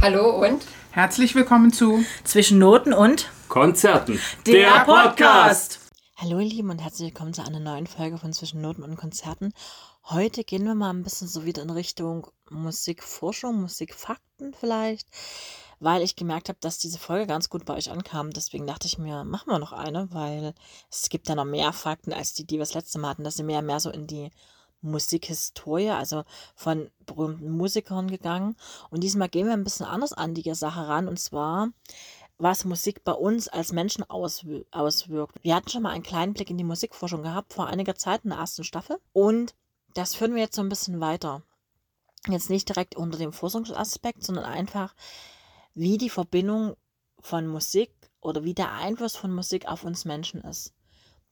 Hallo und Herzlich willkommen zu Zwischen Noten und Konzerten. Der Podcast. Hallo ihr Lieben und herzlich willkommen zu einer neuen Folge von Zwischen Noten und Konzerten. Heute gehen wir mal ein bisschen so wieder in Richtung Musikforschung, Musikfakten vielleicht, weil ich gemerkt habe, dass diese Folge ganz gut bei euch ankam. Deswegen dachte ich mir, machen wir noch eine, weil es gibt ja noch mehr Fakten als die, die wir das letzte Mal hatten, dass sie mehr mehr so in die Musikhistorie, also von berühmten Musikern gegangen. Und diesmal gehen wir ein bisschen anders an die Sache ran, und zwar, was Musik bei uns als Menschen auswir auswirkt. Wir hatten schon mal einen kleinen Blick in die Musikforschung gehabt, vor einiger Zeit in der ersten Staffel. Und das führen wir jetzt so ein bisschen weiter. Jetzt nicht direkt unter dem Forschungsaspekt, sondern einfach, wie die Verbindung von Musik oder wie der Einfluss von Musik auf uns Menschen ist.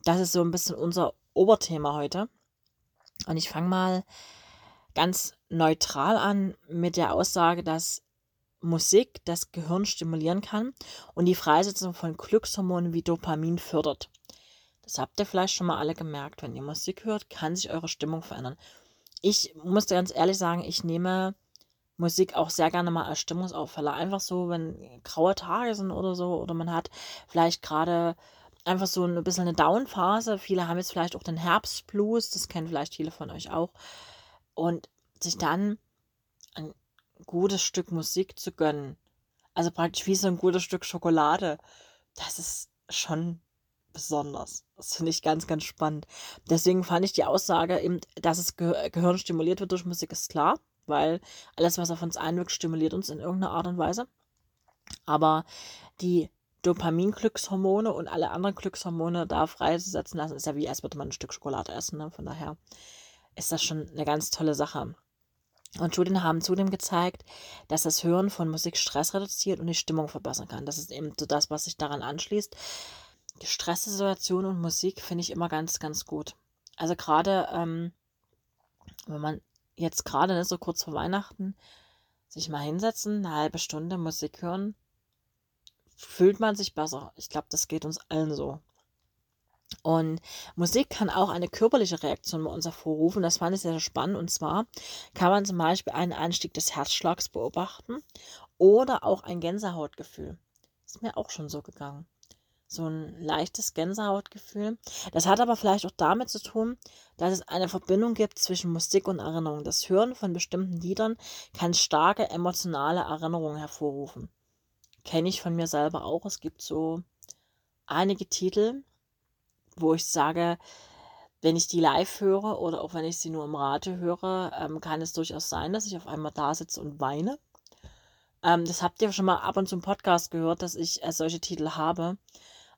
Das ist so ein bisschen unser Oberthema heute. Und ich fange mal ganz neutral an mit der Aussage, dass Musik das Gehirn stimulieren kann und die Freisetzung von Glückshormonen wie Dopamin fördert. Das habt ihr vielleicht schon mal alle gemerkt. Wenn ihr Musik hört, kann sich eure Stimmung verändern. Ich muss ganz ehrlich sagen, ich nehme Musik auch sehr gerne mal als Stimmungsaufheller. Einfach so, wenn graue Tage sind oder so, oder man hat vielleicht gerade einfach so ein bisschen eine Down-Phase. Viele haben jetzt vielleicht auch den Herbstblues, das kennen vielleicht viele von euch auch. Und sich dann ein gutes Stück Musik zu gönnen, also praktisch wie so ein gutes Stück Schokolade, das ist schon besonders. Das finde ich ganz, ganz spannend. Deswegen fand ich die Aussage eben, dass das Ge Gehirn stimuliert wird durch Musik, ist klar, weil alles, was auf uns einwirkt, stimuliert uns in irgendeiner Art und Weise. Aber die Dopamin-Glückshormone und alle anderen Glückshormone da freisetzen lassen, ist ja wie, als würde man ein Stück Schokolade essen. Ne? Von daher ist das schon eine ganz tolle Sache. Und Studien haben zudem gezeigt, dass das Hören von Musik Stress reduziert und die Stimmung verbessern kann. Das ist eben so das, was sich daran anschließt. Die Stresssituation und Musik finde ich immer ganz, ganz gut. Also gerade, ähm, wenn man jetzt gerade ne, so kurz vor Weihnachten sich mal hinsetzen, eine halbe Stunde Musik hören, fühlt man sich besser. Ich glaube, das geht uns allen so. Und Musik kann auch eine körperliche Reaktion bei uns hervorrufen. Das fand ich sehr spannend. Und zwar kann man zum Beispiel einen Anstieg des Herzschlags beobachten oder auch ein Gänsehautgefühl. Ist mir auch schon so gegangen. So ein leichtes Gänsehautgefühl. Das hat aber vielleicht auch damit zu tun, dass es eine Verbindung gibt zwischen Musik und Erinnerung. Das Hören von bestimmten Liedern kann starke emotionale Erinnerungen hervorrufen kenne ich von mir selber auch. Es gibt so einige Titel, wo ich sage, wenn ich die live höre oder auch wenn ich sie nur im Radio höre, ähm, kann es durchaus sein, dass ich auf einmal da sitze und weine. Ähm, das habt ihr schon mal ab und zu im Podcast gehört, dass ich äh, solche Titel habe.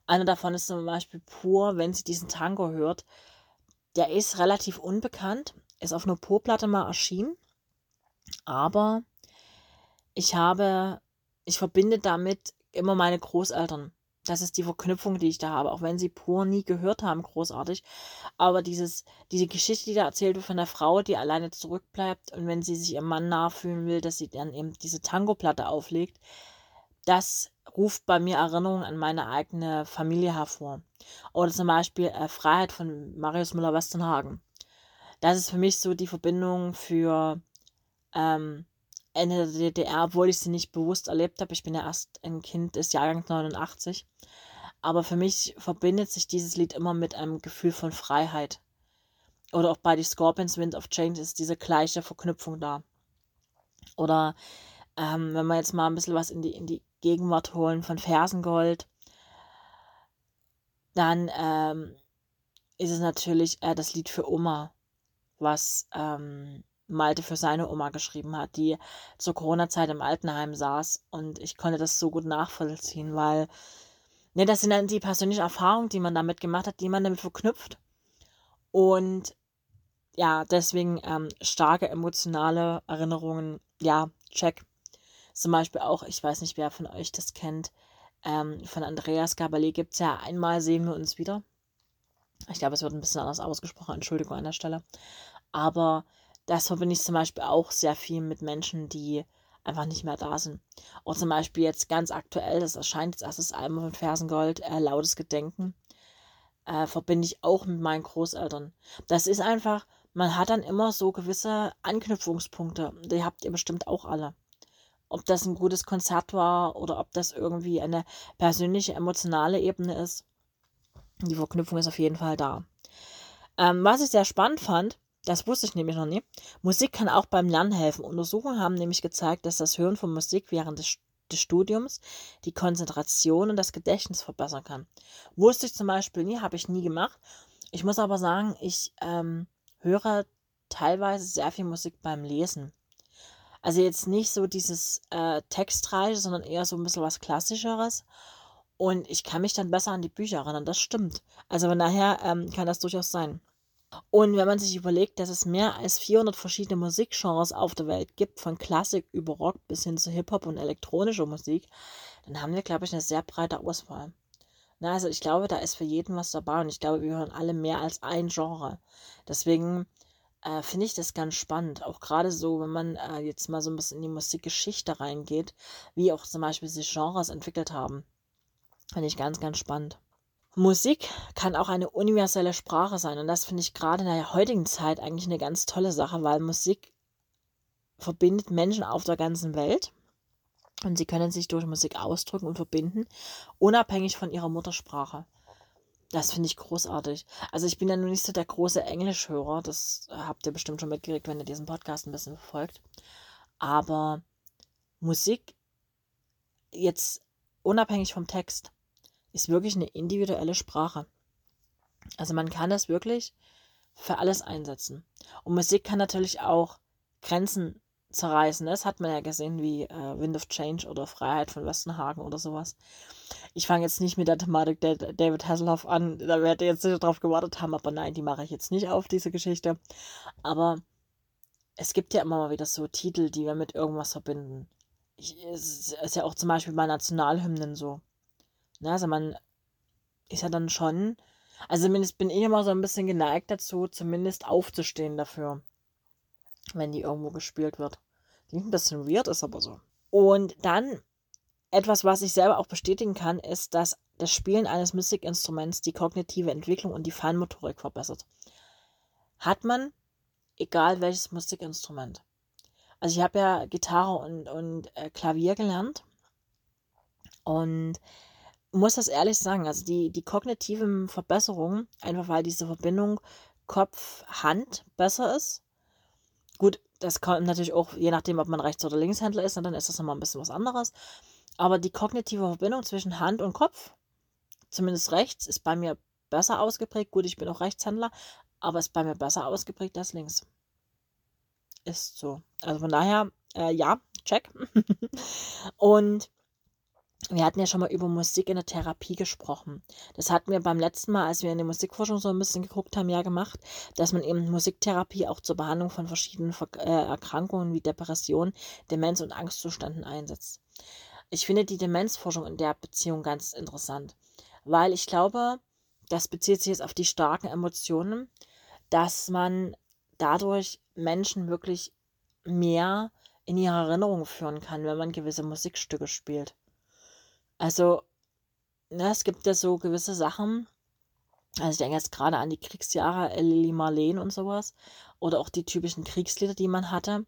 Einer davon ist zum Beispiel Pur, wenn sie diesen Tango hört. Der ist relativ unbekannt, ist auf einer Pur-Platte mal erschienen. Aber ich habe ich verbinde damit immer meine Großeltern. Das ist die Verknüpfung, die ich da habe, auch wenn sie pur nie gehört haben, großartig. Aber dieses, diese Geschichte, die da erzählt wird von der Frau, die alleine zurückbleibt und wenn sie sich ihrem Mann nachfühlen will, dass sie dann eben diese Tango-Platte auflegt, das ruft bei mir Erinnerungen an meine eigene Familie hervor. Oder zum Beispiel äh, Freiheit von Marius Müller-Westernhagen. Das ist für mich so die Verbindung für ähm, Ende der DDR, obwohl ich sie nicht bewusst erlebt habe. Ich bin ja erst ein Kind des Jahrgangs 89. Aber für mich verbindet sich dieses Lied immer mit einem Gefühl von Freiheit. Oder auch bei die Scorpions Wind of Change ist diese gleiche Verknüpfung da. Oder ähm, wenn wir jetzt mal ein bisschen was in die, in die Gegenwart holen von Fersengold, dann ähm, ist es natürlich äh, das Lied für Oma, was ähm, Malte für seine Oma geschrieben hat, die zur Corona-Zeit im Altenheim saß. Und ich konnte das so gut nachvollziehen, weil ne, das sind dann die persönlichen Erfahrungen, die man damit gemacht hat, die man damit verknüpft. Und ja, deswegen ähm, starke emotionale Erinnerungen, ja, check. Zum Beispiel auch, ich weiß nicht, wer von euch das kennt, ähm, von Andreas Gabalier gibt es ja einmal sehen wir uns wieder. Ich glaube, es wird ein bisschen anders ausgesprochen, Entschuldigung an der Stelle. Aber das verbinde ich zum Beispiel auch sehr viel mit Menschen, die einfach nicht mehr da sind. Auch zum Beispiel jetzt ganz aktuell, das erscheint jetzt erst das Album von Fersengold, äh, Lautes Gedenken, äh, verbinde ich auch mit meinen Großeltern. Das ist einfach, man hat dann immer so gewisse Anknüpfungspunkte. Die habt ihr bestimmt auch alle. ob das ein gutes Konzert war oder ob das irgendwie eine persönliche, emotionale Ebene ist. Die Verknüpfung ist auf jeden Fall da. Ähm, was ich sehr spannend fand, das wusste ich nämlich noch nie, Musik kann auch beim Lernen helfen. Untersuchungen haben nämlich gezeigt, dass das Hören von Musik während des, des Studiums die Konzentration und das Gedächtnis verbessern kann. Wusste ich zum Beispiel nie, habe ich nie gemacht. Ich muss aber sagen, ich ähm, höre teilweise sehr viel Musik beim Lesen. Also jetzt nicht so dieses äh, Textreiche, sondern eher so ein bisschen was Klassischeres. Und ich kann mich dann besser an die Bücher erinnern, das stimmt. Also von daher ähm, kann das durchaus sein. Und wenn man sich überlegt, dass es mehr als 400 verschiedene Musikgenres auf der Welt gibt, von Klassik über Rock bis hin zu Hip-Hop und elektronischer Musik, dann haben wir, glaube ich, eine sehr breite Auswahl. Na, also ich glaube, da ist für jeden was dabei und ich glaube, wir hören alle mehr als ein Genre. Deswegen äh, finde ich das ganz spannend. Auch gerade so, wenn man äh, jetzt mal so ein bisschen in die Musikgeschichte reingeht, wie auch zum Beispiel sich Genres entwickelt haben. Finde ich ganz, ganz spannend. Musik kann auch eine universelle Sprache sein und das finde ich gerade in der heutigen Zeit eigentlich eine ganz tolle Sache, weil Musik verbindet Menschen auf der ganzen Welt und sie können sich durch Musik ausdrücken und verbinden, unabhängig von ihrer Muttersprache. Das finde ich großartig. Also ich bin ja nur nicht so der große Englischhörer. Das habt ihr bestimmt schon mitgekriegt, wenn ihr diesen Podcast ein bisschen verfolgt. Aber Musik, jetzt unabhängig vom Text, ist wirklich eine individuelle Sprache. Also man kann das wirklich für alles einsetzen. Und Musik kann natürlich auch Grenzen zerreißen. Das hat man ja gesehen, wie äh, Wind of Change oder Freiheit von Westenhagen oder sowas. Ich fange jetzt nicht mit der Thematik der David Hasselhoff an, da werdet ihr jetzt nicht drauf gewartet haben, aber nein, die mache ich jetzt nicht auf, diese Geschichte. Aber es gibt ja immer mal wieder so Titel, die wir mit irgendwas verbinden. Ich, es ist ja auch zum Beispiel bei Nationalhymnen so. Na, also man ist ja dann schon, also zumindest bin ich immer so ein bisschen geneigt dazu, zumindest aufzustehen dafür wenn die irgendwo gespielt wird. Klingt ein bisschen weird, ist aber so. Und dann etwas, was ich selber auch bestätigen kann, ist, dass das Spielen eines Musikinstruments die kognitive Entwicklung und die Feinmotorik verbessert. Hat man, egal welches Musikinstrument. Also ich habe ja Gitarre und, und äh, Klavier gelernt und muss das ehrlich sagen, also die, die kognitiven Verbesserungen, einfach weil diese Verbindung Kopf-Hand besser ist, Gut, das kommt natürlich auch, je nachdem, ob man Rechts- oder Linkshändler ist, dann ist das nochmal ein bisschen was anderes. Aber die kognitive Verbindung zwischen Hand und Kopf, zumindest rechts, ist bei mir besser ausgeprägt. Gut, ich bin auch Rechtshändler, aber ist bei mir besser ausgeprägt als links. Ist so. Also von daher, äh, ja, check. und wir hatten ja schon mal über Musik in der Therapie gesprochen. Das hatten wir beim letzten Mal, als wir in der Musikforschung so ein bisschen geguckt haben, ja gemacht, dass man eben Musiktherapie auch zur Behandlung von verschiedenen äh, Erkrankungen wie Depression, Demenz und Angstzuständen einsetzt. Ich finde die Demenzforschung in der Beziehung ganz interessant, weil ich glaube, das bezieht sich jetzt auf die starken Emotionen, dass man dadurch Menschen wirklich mehr in ihre Erinnerung führen kann, wenn man gewisse Musikstücke spielt. Also, ne, es gibt ja so gewisse Sachen. Also ich denke jetzt gerade an die Kriegsjahre, äh, Lili Marleen und sowas. Oder auch die typischen Kriegslieder, die man hatte.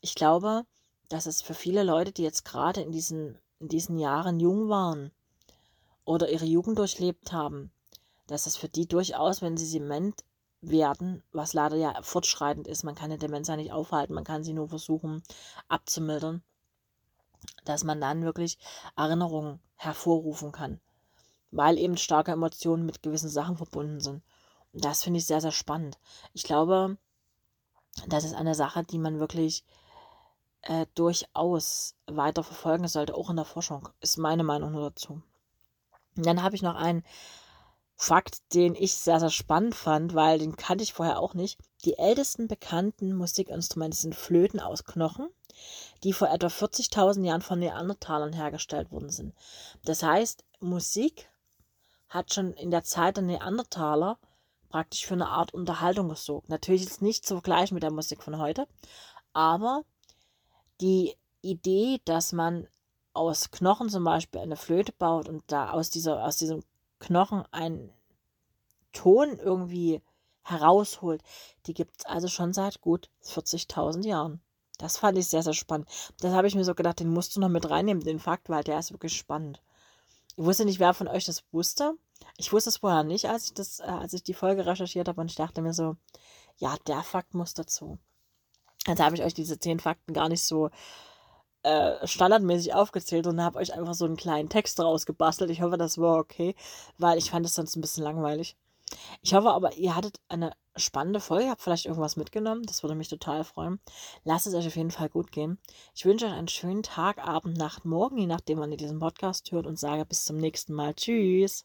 Ich glaube, dass es für viele Leute, die jetzt gerade in diesen, in diesen Jahren jung waren oder ihre Jugend durchlebt haben, dass es für die durchaus, wenn sie dement werden, was leider ja fortschreitend ist, man kann eine Demenz ja nicht aufhalten, man kann sie nur versuchen abzumildern, dass man dann wirklich Erinnerungen hervorrufen kann, weil eben starke Emotionen mit gewissen Sachen verbunden sind. Und das finde ich sehr, sehr spannend. Ich glaube, das ist eine Sache, die man wirklich äh, durchaus weiter verfolgen sollte, auch in der Forschung, ist meine Meinung nur dazu. Und dann habe ich noch einen Fakt, den ich sehr, sehr spannend fand, weil den kannte ich vorher auch nicht. Die ältesten bekannten Musikinstrumente sind Flöten aus Knochen, die vor etwa 40.000 Jahren von Neandertalern hergestellt worden sind. Das heißt, Musik hat schon in der Zeit der Neandertaler praktisch für eine Art Unterhaltung gesorgt. Natürlich ist nicht zu vergleichen mit der Musik von heute, aber die Idee, dass man aus Knochen zum Beispiel eine Flöte baut und da aus, dieser, aus diesem Knochen einen Ton irgendwie herausholt, die gibt es also schon seit gut 40.000 Jahren. Das fand ich sehr, sehr spannend. Das habe ich mir so gedacht, den musst du noch mit reinnehmen, den Fakt, weil der ist wirklich spannend. Ich wusste nicht, wer von euch das wusste. Ich wusste es vorher nicht, als ich, das, äh, als ich die Folge recherchiert habe und ich dachte mir so, ja, der Fakt muss dazu. Also habe ich euch diese zehn Fakten gar nicht so äh, standardmäßig aufgezählt und habe euch einfach so einen kleinen Text rausgebastelt. Ich hoffe, das war okay, weil ich fand es sonst ein bisschen langweilig. Ich hoffe aber, ihr hattet eine spannende Folge, habt vielleicht irgendwas mitgenommen. Das würde mich total freuen. Lasst es euch auf jeden Fall gut gehen. Ich wünsche euch einen schönen Tag, Abend, Nacht, Morgen, je nachdem, wann ihr diesen Podcast hört und sage bis zum nächsten Mal. Tschüss.